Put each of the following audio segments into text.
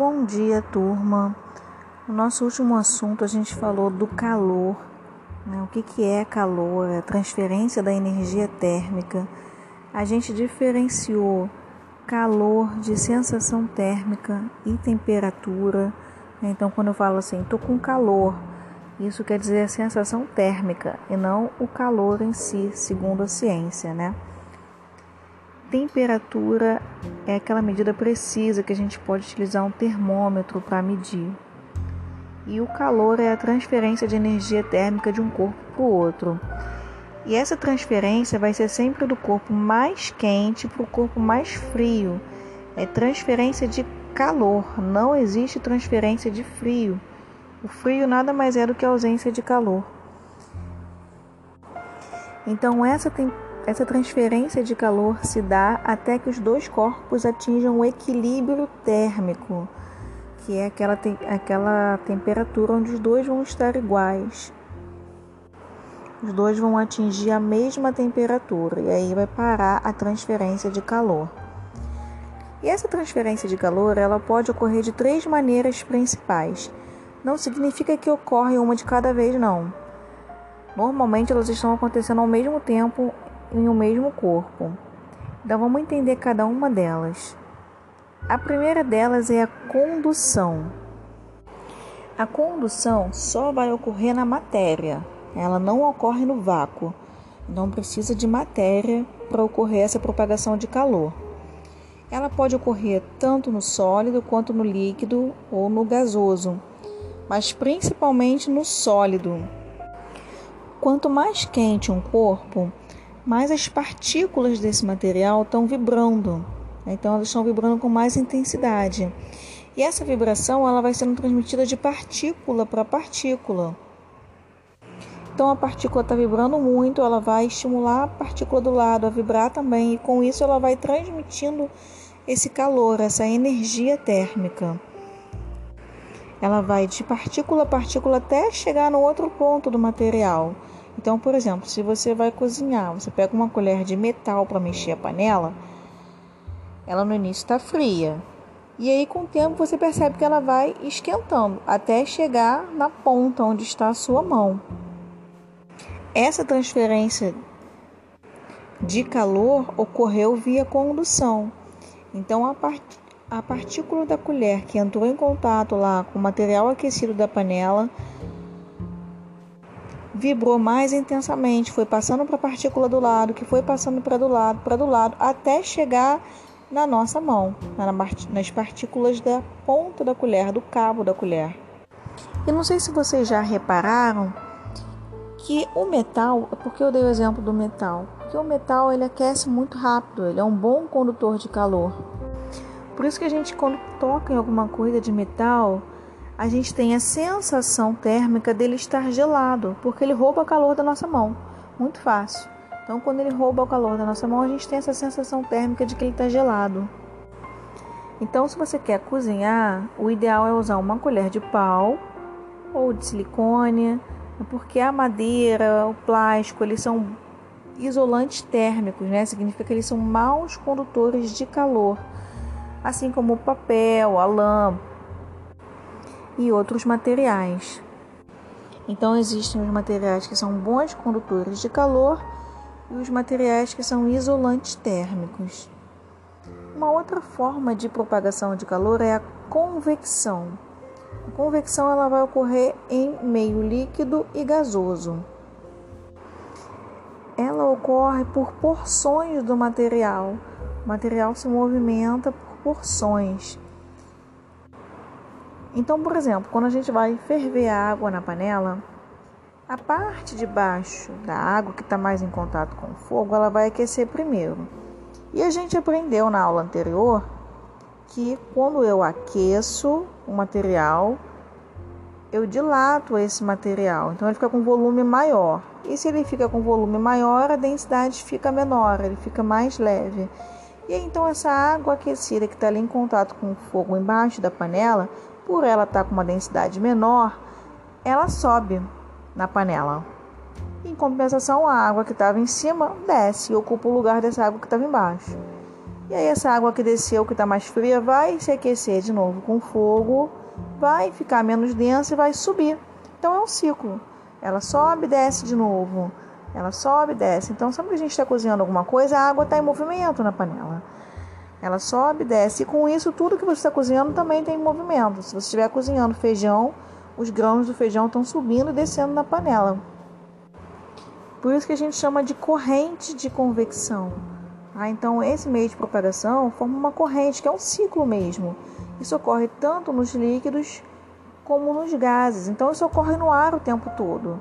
Bom dia, turma. No nosso último assunto, a gente falou do calor. Né? O que, que é calor? É a transferência da energia térmica. A gente diferenciou calor de sensação térmica e temperatura. Né? Então, quando eu falo assim, estou com calor, isso quer dizer a sensação térmica e não o calor em si, segundo a ciência, né? Temperatura é aquela medida precisa que a gente pode utilizar um termômetro para medir. E o calor é a transferência de energia térmica de um corpo para o outro. E essa transferência vai ser sempre do corpo mais quente para o corpo mais frio. É transferência de calor, não existe transferência de frio. O frio nada mais é do que a ausência de calor. Então, essa essa transferência de calor se dá até que os dois corpos atinjam o equilíbrio térmico, que é aquela, te aquela temperatura onde os dois vão estar iguais. Os dois vão atingir a mesma temperatura e aí vai parar a transferência de calor. E essa transferência de calor ela pode ocorrer de três maneiras principais. Não significa que ocorre uma de cada vez, não. Normalmente elas estão acontecendo ao mesmo tempo em um mesmo corpo. Então vamos entender cada uma delas. A primeira delas é a condução. A condução só vai ocorrer na matéria, ela não ocorre no vácuo. Não precisa de matéria para ocorrer essa propagação de calor. Ela pode ocorrer tanto no sólido quanto no líquido ou no gasoso, mas principalmente no sólido. Quanto mais quente um corpo, mais as partículas desse material estão vibrando. Então elas estão vibrando com mais intensidade. E essa vibração ela vai sendo transmitida de partícula para partícula. Então a partícula está vibrando muito, ela vai estimular a partícula do lado a vibrar também, e com isso ela vai transmitindo esse calor, essa energia térmica. Ela vai de partícula a partícula até chegar no outro ponto do material. Então, por exemplo, se você vai cozinhar, você pega uma colher de metal para mexer a panela, ela no início está fria. E aí, com o tempo, você percebe que ela vai esquentando até chegar na ponta onde está a sua mão. Essa transferência de calor ocorreu via condução. Então, a, part... a partícula da colher que entrou em contato lá com o material aquecido da panela vibrou mais intensamente, foi passando para a partícula do lado, que foi passando para do lado, para do lado, até chegar na nossa mão, nas partículas da ponta da colher, do cabo da colher. E não sei se vocês já repararam que o metal, porque eu dei o exemplo do metal, porque o metal ele aquece muito rápido, ele é um bom condutor de calor. Por isso que a gente quando toca em alguma coisa de metal, a gente tem a sensação térmica dele estar gelado, porque ele rouba o calor da nossa mão. Muito fácil. Então, quando ele rouba o calor da nossa mão, a gente tem essa sensação térmica de que ele está gelado. Então, se você quer cozinhar, o ideal é usar uma colher de pau ou de silicone, porque a madeira, o plástico, eles são isolantes térmicos, né? Significa que eles são maus condutores de calor, assim como o papel, a lã, e outros materiais. Então existem os materiais que são bons condutores de calor e os materiais que são isolantes térmicos. Uma outra forma de propagação de calor é a convecção. A convecção ela vai ocorrer em meio líquido e gasoso. Ela ocorre por porções do material. O material se movimenta por porções. Então, por exemplo, quando a gente vai ferver a água na panela, a parte de baixo da água que está mais em contato com o fogo, ela vai aquecer primeiro. E a gente aprendeu na aula anterior que quando eu aqueço o material, eu dilato esse material, então ele fica com volume maior. E se ele fica com volume maior, a densidade fica menor, ele fica mais leve. E então essa água aquecida que está ali em contato com o fogo embaixo da panela por ela estar tá com uma densidade menor, ela sobe na panela. Em compensação, a água que estava em cima desce e ocupa o lugar dessa água que estava embaixo. E aí essa água que desceu, que está mais fria, vai se aquecer de novo com fogo, vai ficar menos densa e vai subir. Então é um ciclo. Ela sobe, desce de novo. Ela sobe, desce. Então, sempre que a gente está cozinhando alguma coisa, a água está em movimento na panela. Ela sobe, desce. E com isso, tudo que você está cozinhando também tem movimento. Se você estiver cozinhando feijão, os grãos do feijão estão subindo e descendo na panela. Por isso que a gente chama de corrente de convecção. Ah, então, esse meio de propagação forma uma corrente, que é um ciclo mesmo. Isso ocorre tanto nos líquidos como nos gases. Então, isso ocorre no ar o tempo todo.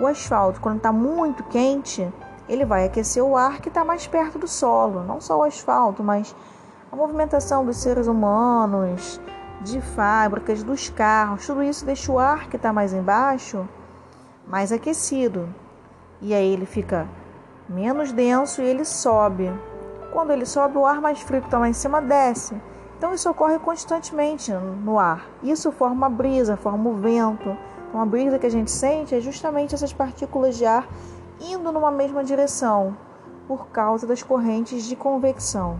O asfalto, quando está muito quente, ele vai aquecer o ar que está mais perto do solo. Não só o asfalto, mas a movimentação dos seres humanos, de fábricas, dos carros, tudo isso deixa o ar que está mais embaixo mais aquecido. E aí ele fica menos denso e ele sobe. Quando ele sobe, o ar mais frio que está lá em cima desce. Então isso ocorre constantemente no ar. Isso forma brisa, forma o vento. Então, a brisa que a gente sente é justamente essas partículas de ar indo numa mesma direção, por causa das correntes de convecção.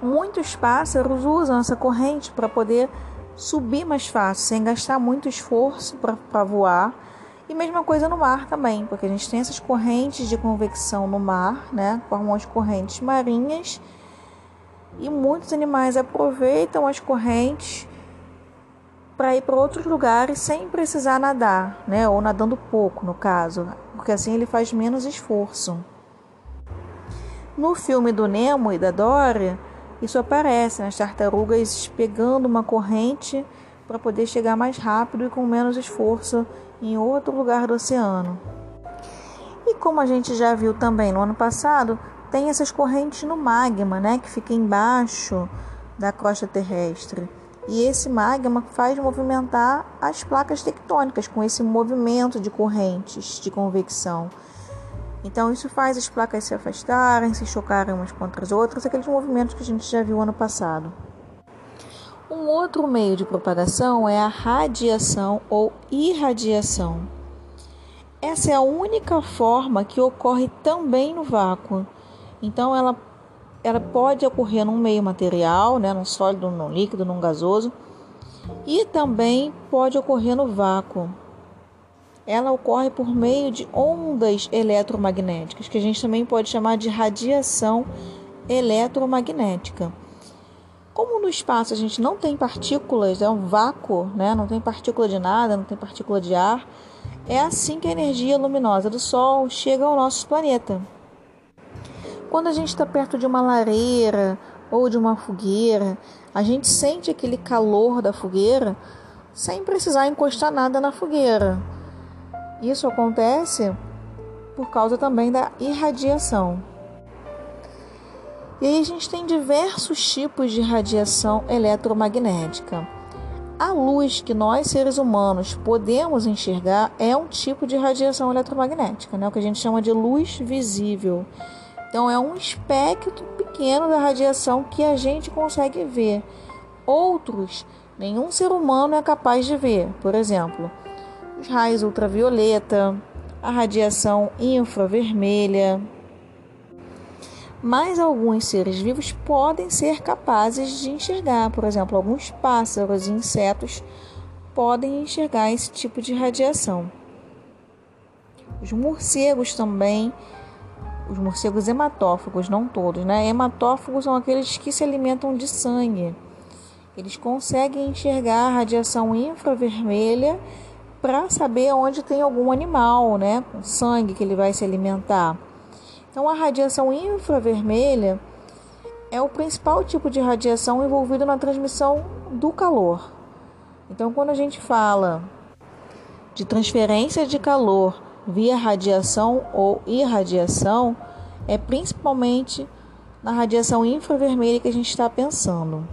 Muitos pássaros usam essa corrente para poder subir mais fácil, sem gastar muito esforço para voar. E mesma coisa no mar também, porque a gente tem essas correntes de convecção no mar, né? Formam as correntes marinhas. E muitos animais aproveitam as correntes para ir para outros lugares sem precisar nadar, né? Ou nadando pouco, no caso, porque assim ele faz menos esforço. No filme do Nemo e da Dory, isso aparece, as tartarugas pegando uma corrente para poder chegar mais rápido e com menos esforço em outro lugar do oceano. E como a gente já viu também no ano passado, tem essas correntes no magma, né, que fica embaixo da crosta terrestre. E esse magma faz movimentar as placas tectônicas com esse movimento de correntes de convecção. Então, isso faz as placas se afastarem, se chocarem umas contra as outras, aqueles movimentos que a gente já viu ano passado. Um outro meio de propagação é a radiação ou irradiação. Essa é a única forma que ocorre também no vácuo. Então, ela ela pode ocorrer num meio material, né, num sólido, num líquido, num gasoso, e também pode ocorrer no vácuo. Ela ocorre por meio de ondas eletromagnéticas, que a gente também pode chamar de radiação eletromagnética. Como no espaço a gente não tem partículas, é um vácuo, né? não tem partícula de nada, não tem partícula de ar, é assim que a energia luminosa do Sol chega ao nosso planeta. Quando a gente está perto de uma lareira ou de uma fogueira, a gente sente aquele calor da fogueira sem precisar encostar nada na fogueira. Isso acontece por causa também da irradiação. E aí a gente tem diversos tipos de radiação eletromagnética. A luz que nós seres humanos podemos enxergar é um tipo de radiação eletromagnética, né? o que a gente chama de luz visível. Então, é um espectro pequeno da radiação que a gente consegue ver. Outros, nenhum ser humano é capaz de ver. Por exemplo, os raios ultravioleta, a radiação infravermelha. Mas alguns seres vivos podem ser capazes de enxergar. Por exemplo, alguns pássaros e insetos podem enxergar esse tipo de radiação. Os morcegos também os morcegos hematófagos, não todos, né? Hematófagos são aqueles que se alimentam de sangue. Eles conseguem enxergar a radiação infravermelha para saber onde tem algum animal, né, com sangue que ele vai se alimentar. Então a radiação infravermelha é o principal tipo de radiação envolvido na transmissão do calor. Então quando a gente fala de transferência de calor via radiação ou irradiação é principalmente na radiação infravermelha que a gente está pensando.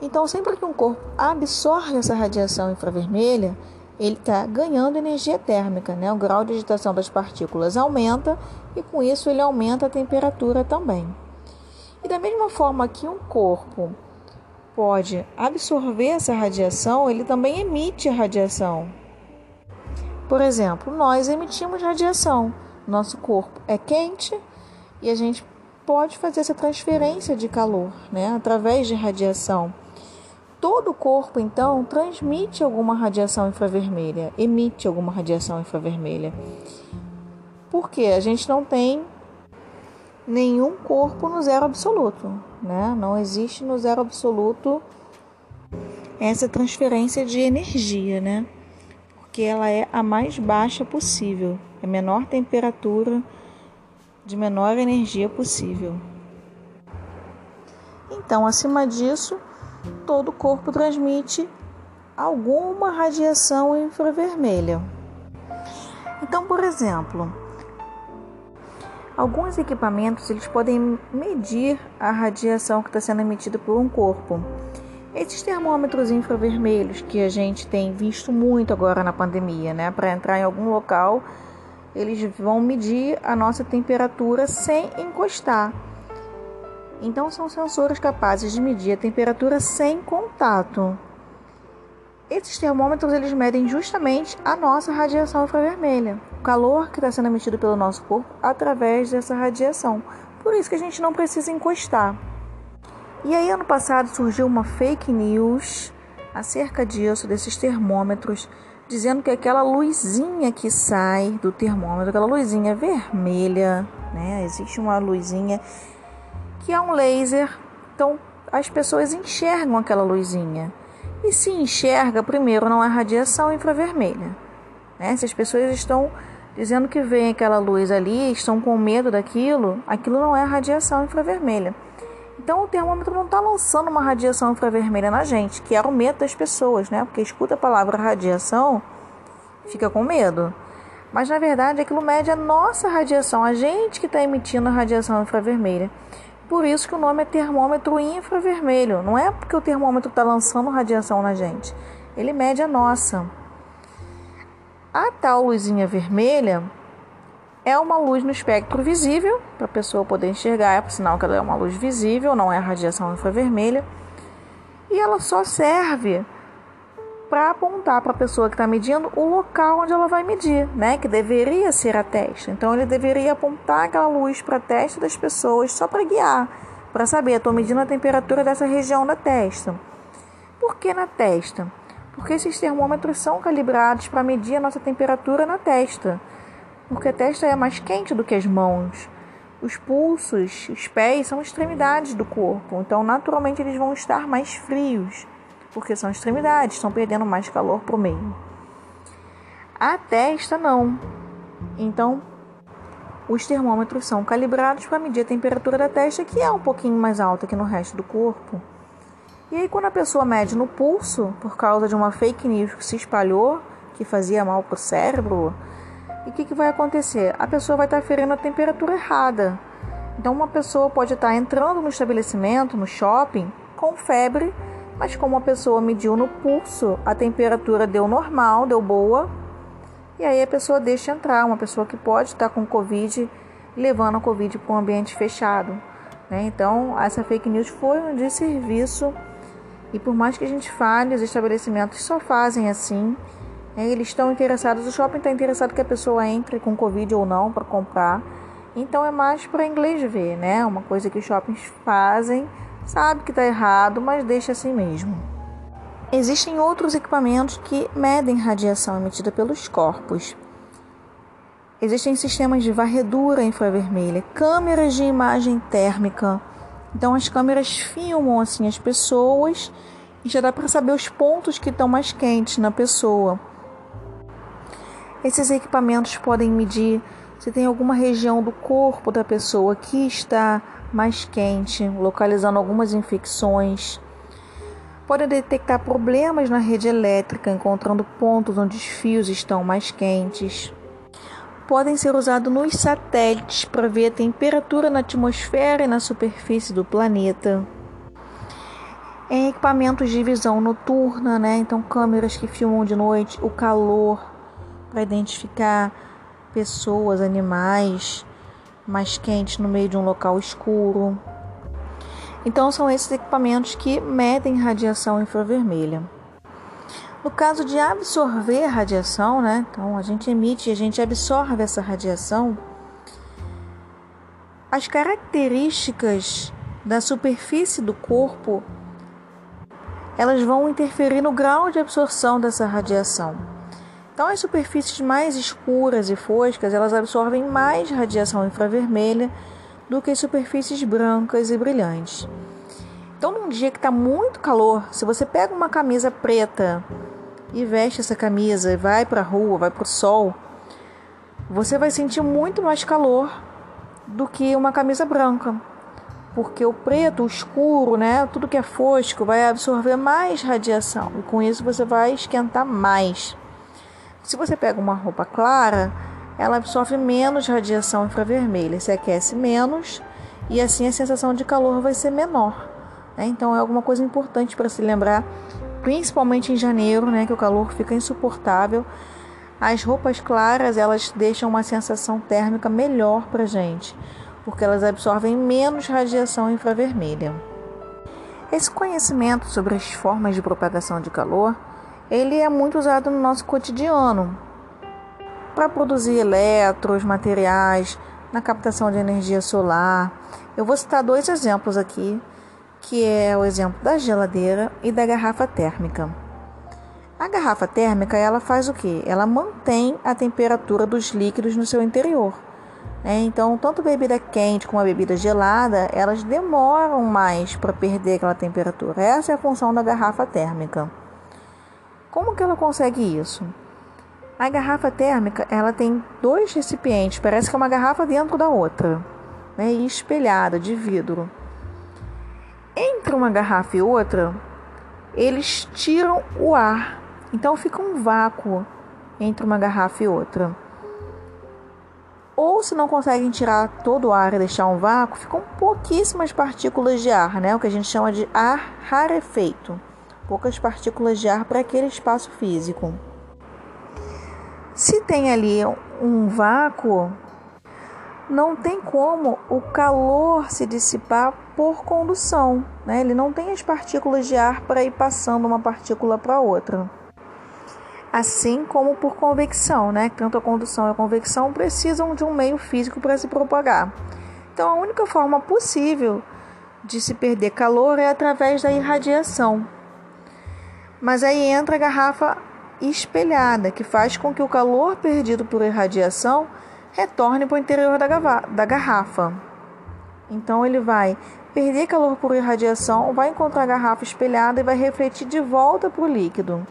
Então, sempre que um corpo absorve essa radiação infravermelha, ele está ganhando energia térmica, né? O grau de agitação das partículas aumenta e com isso ele aumenta a temperatura também. E da mesma forma que um corpo pode absorver essa radiação, ele também emite a radiação. Por exemplo, nós emitimos radiação. Nosso corpo é quente e a gente pode fazer essa transferência de calor, né, através de radiação. Todo o corpo, então, transmite alguma radiação infravermelha, emite alguma radiação infravermelha. Porque a gente não tem nenhum corpo no zero absoluto, né? Não existe no zero absoluto essa transferência de energia, né? Porque ela é a mais baixa possível, a menor temperatura de menor energia possível. Então, acima disso, todo o corpo transmite alguma radiação infravermelha. Então, por exemplo, alguns equipamentos eles podem medir a radiação que está sendo emitida por um corpo. Esses termômetros infravermelhos que a gente tem visto muito agora na pandemia, né, para entrar em algum local eles vão medir a nossa temperatura sem encostar. Então são sensores capazes de medir a temperatura sem contato. Esses termômetros eles medem justamente a nossa radiação infravermelha, o calor que está sendo emitido pelo nosso corpo através dessa radiação. Por isso que a gente não precisa encostar. E aí ano passado surgiu uma fake news acerca disso, desses termômetros dizendo que aquela luzinha que sai do termômetro, aquela luzinha vermelha, né? Existe uma luzinha que é um laser, então as pessoas enxergam aquela luzinha. E se enxerga, primeiro, não é radiação infravermelha. Né? Se as pessoas estão dizendo que vem aquela luz ali, estão com medo daquilo, aquilo não é radiação infravermelha. Então o termômetro não está lançando uma radiação infravermelha na gente, que era o medo das pessoas, né? Porque escuta a palavra radiação, fica com medo. Mas na verdade aquilo mede a nossa radiação, a gente que está emitindo a radiação infravermelha. Por isso que o nome é termômetro infravermelho. Não é porque o termômetro está lançando radiação na gente. Ele mede a nossa. A tal luzinha vermelha é uma luz no espectro visível, para a pessoa poder enxergar, é por sinal que ela é uma luz visível, não é radiação infravermelha. E ela só serve para apontar para a pessoa que está medindo o local onde ela vai medir, né? Que deveria ser a testa. Então ele deveria apontar aquela luz para a testa das pessoas só para guiar, para saber, estou medindo a temperatura dessa região da testa. Por que na testa? Porque esses termômetros são calibrados para medir a nossa temperatura na testa porque a testa é mais quente do que as mãos. Os pulsos, os pés são extremidades do corpo, então naturalmente eles vão estar mais frios, porque são extremidades, estão perdendo mais calor para o meio. A testa não. Então, os termômetros são calibrados para medir a temperatura da testa, que é um pouquinho mais alta que no resto do corpo. E aí, quando a pessoa mede no pulso, por causa de uma fake news que se espalhou, que fazia mal para o cérebro, e o que, que vai acontecer? A pessoa vai estar ferindo a temperatura errada. Então, uma pessoa pode estar entrando no estabelecimento, no shopping, com febre, mas como a pessoa mediu no pulso, a temperatura deu normal, deu boa, e aí a pessoa deixa entrar. Uma pessoa que pode estar com Covid, levando a Covid para um ambiente fechado. Né? Então, essa fake news foi um desserviço. E por mais que a gente fale, os estabelecimentos só fazem assim. É, eles estão interessados, o shopping está interessado que a pessoa entre com Covid ou não para comprar. Então é mais para inglês ver, né? Uma coisa que os shoppings fazem, sabe que está errado, mas deixa assim mesmo. Existem outros equipamentos que medem radiação emitida pelos corpos. Existem sistemas de varredura infravermelha, câmeras de imagem térmica. Então as câmeras filmam assim as pessoas e já dá para saber os pontos que estão mais quentes na pessoa. Esses equipamentos podem medir se tem alguma região do corpo da pessoa que está mais quente, localizando algumas infecções. Podem detectar problemas na rede elétrica, encontrando pontos onde os fios estão mais quentes. Podem ser usados nos satélites para ver a temperatura na atmosfera e na superfície do planeta. Em equipamentos de visão noturna, né? Então câmeras que filmam de noite o calor para identificar pessoas, animais mais quentes no meio de um local escuro. Então, são esses equipamentos que medem radiação infravermelha. No caso de absorver radiação, né? Então, a gente emite e a gente absorve essa radiação. as características da superfície do corpo elas vão interferir no grau de absorção dessa radiação. Então, as superfícies mais escuras e foscas, elas absorvem mais radiação infravermelha do que as superfícies brancas e brilhantes. Então, num dia que está muito calor, se você pega uma camisa preta e veste essa camisa e vai para a rua, vai para o sol, você vai sentir muito mais calor do que uma camisa branca porque o preto, o escuro, né, tudo que é fosco vai absorver mais radiação e com isso você vai esquentar mais. Se você pega uma roupa clara, ela absorve menos radiação infravermelha, se aquece menos e assim a sensação de calor vai ser menor. Né? Então é alguma coisa importante para se lembrar, principalmente em janeiro, né, que o calor fica insuportável. As roupas claras elas deixam uma sensação térmica melhor para gente porque elas absorvem menos radiação infravermelha. Esse conhecimento sobre as formas de propagação de calor, ele é muito usado no nosso cotidiano para produzir elétrons, materiais, na captação de energia solar. Eu vou citar dois exemplos aqui, que é o exemplo da geladeira e da garrafa térmica. A garrafa térmica, ela faz o que? Ela mantém a temperatura dos líquidos no seu interior. É, então, tanto bebida quente como a bebida gelada, elas demoram mais para perder aquela temperatura. Essa é a função da garrafa térmica. Como que ela consegue isso? A garrafa térmica, ela tem dois recipientes, parece que é uma garrafa dentro da outra, né, espelhada de vidro. Entre uma garrafa e outra, eles tiram o ar, então fica um vácuo entre uma garrafa e outra. Ou se não conseguem tirar todo o ar e deixar um vácuo, ficam pouquíssimas partículas de ar, né? O que a gente chama de ar rarefeito. Poucas partículas de ar para aquele espaço físico. Se tem ali um vácuo, não tem como o calor se dissipar por condução, né? Ele não tem as partículas de ar para ir passando uma partícula para outra assim como por convecção, né? Tanto a condução e a convecção precisam de um meio físico para se propagar. Então, a única forma possível de se perder calor é através da irradiação. Mas aí entra a garrafa espelhada, que faz com que o calor perdido por irradiação retorne para o interior da garrafa. Então, ele vai perder calor por irradiação, vai encontrar a garrafa espelhada e vai refletir de volta para o líquido.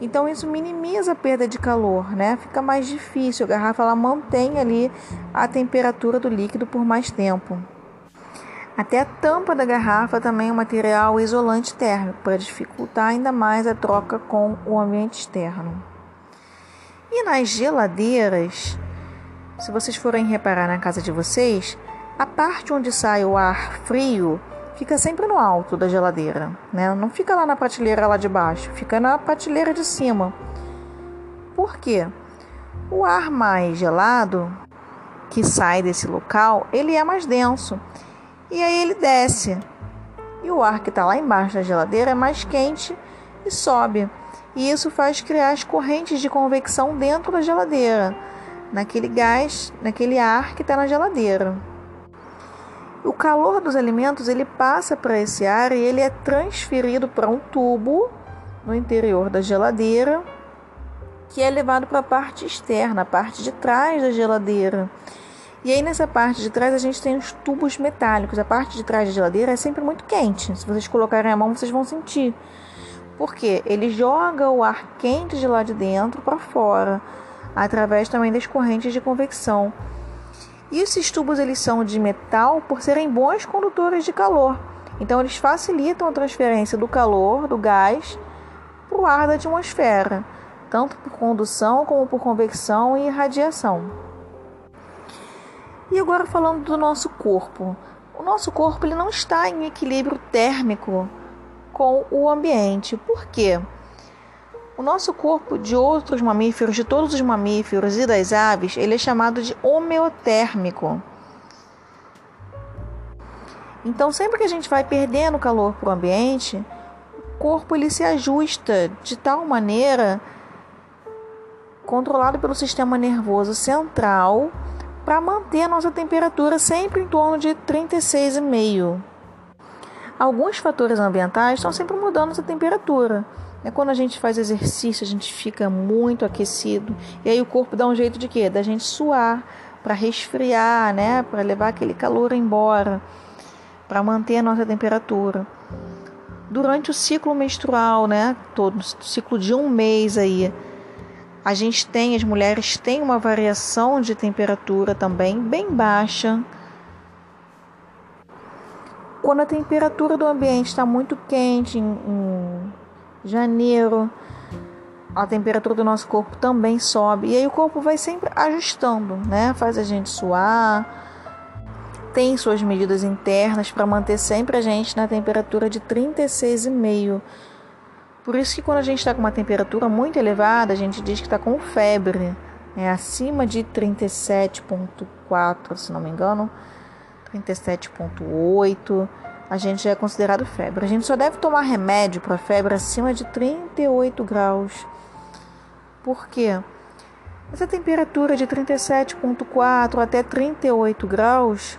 Então isso minimiza a perda de calor, né? Fica mais difícil. A garrafa ela mantém ali a temperatura do líquido por mais tempo. Até a tampa da garrafa também é um material isolante térmico para dificultar ainda mais a troca com o ambiente externo. E nas geladeiras, se vocês forem reparar na casa de vocês, a parte onde sai o ar frio fica sempre no alto da geladeira, né? Não fica lá na prateleira lá de baixo, fica na prateleira de cima. Por quê? O ar mais gelado que sai desse local, ele é mais denso. E aí ele desce. E o ar que está lá embaixo da geladeira é mais quente e sobe. E isso faz criar as correntes de convecção dentro da geladeira, naquele gás, naquele ar que está na geladeira. O calor dos alimentos ele passa para esse ar e ele é transferido para um tubo no interior da geladeira, que é levado para a parte externa, a parte de trás da geladeira. E aí nessa parte de trás a gente tem os tubos metálicos. A parte de trás da geladeira é sempre muito quente. Se vocês colocarem a mão, vocês vão sentir. Porque ele joga o ar quente de lá de dentro para fora, através também das correntes de convecção. E esses tubos eles são de metal por serem bons condutores de calor. Então eles facilitam a transferência do calor, do gás, para o ar da atmosfera, tanto por condução como por convecção e radiação. E agora falando do nosso corpo. O nosso corpo ele não está em equilíbrio térmico com o ambiente. Por quê? O nosso corpo de outros mamíferos, de todos os mamíferos e das aves, ele é chamado de homeotérmico. Então, sempre que a gente vai perdendo calor para o ambiente, o corpo ele se ajusta de tal maneira, controlado pelo sistema nervoso central, para manter a nossa temperatura sempre em torno de 36,5. Alguns fatores ambientais estão sempre mudando essa temperatura. É quando a gente faz exercício, a gente fica muito aquecido e aí o corpo dá um jeito de quê? Da gente suar para resfriar, né? Para levar aquele calor embora, para manter a nossa temperatura. Durante o ciclo menstrual, né? Todo ciclo de um mês aí, a gente tem, as mulheres têm uma variação de temperatura também bem baixa. Quando a temperatura do ambiente está muito quente, em, em janeiro, a temperatura do nosso corpo também sobe. E aí o corpo vai sempre ajustando, né? Faz a gente suar, tem suas medidas internas para manter sempre a gente na temperatura de 36,5. Por isso que quando a gente está com uma temperatura muito elevada, a gente diz que está com febre, é acima de 37,4, se não me engano, 37,8 a gente já é considerado febre. A gente só deve tomar remédio para febre acima de 38 graus. Por quê? Essa temperatura de 37,4 até 38 graus,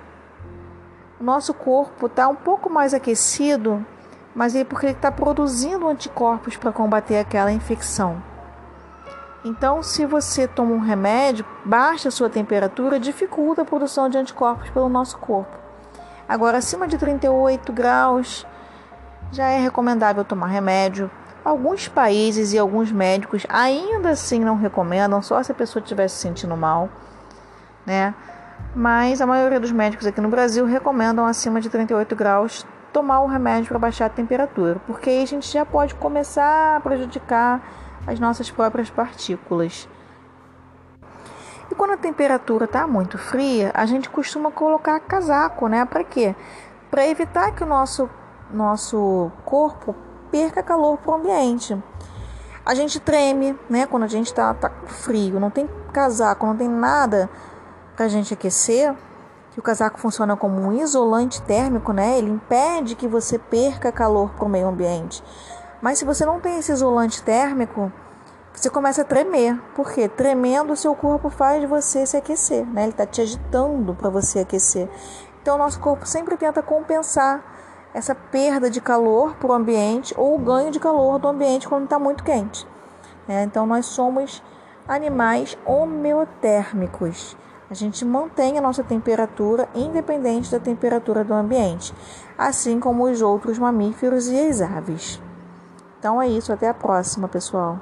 o nosso corpo está um pouco mais aquecido, mas é porque ele está produzindo anticorpos para combater aquela infecção. Então, se você toma um remédio, baixa a sua temperatura, dificulta a produção de anticorpos pelo nosso corpo. Agora, acima de 38 graus, já é recomendável tomar remédio. Alguns países e alguns médicos ainda assim não recomendam, só se a pessoa estiver se sentindo mal, né? Mas a maioria dos médicos aqui no Brasil recomendam acima de 38 graus tomar o remédio para baixar a temperatura, porque aí a gente já pode começar a prejudicar as nossas próprias partículas. E quando a temperatura está muito fria, a gente costuma colocar casaco, né? Para quê? Para evitar que o nosso, nosso corpo perca calor para o ambiente. A gente treme, né? Quando a gente está tá com frio, não tem casaco, não tem nada para a gente aquecer. Que o casaco funciona como um isolante térmico, né? Ele impede que você perca calor para o meio ambiente. Mas se você não tem esse isolante térmico, você começa a tremer. porque Tremendo, o seu corpo faz você se aquecer, né? Ele está te agitando para você aquecer. Então, nosso corpo sempre tenta compensar essa perda de calor para o ambiente ou o ganho de calor do ambiente quando está muito quente. Né? Então, nós somos animais homeotérmicos. A gente mantém a nossa temperatura independente da temperatura do ambiente, assim como os outros mamíferos e as aves. Então é isso, até a próxima, pessoal.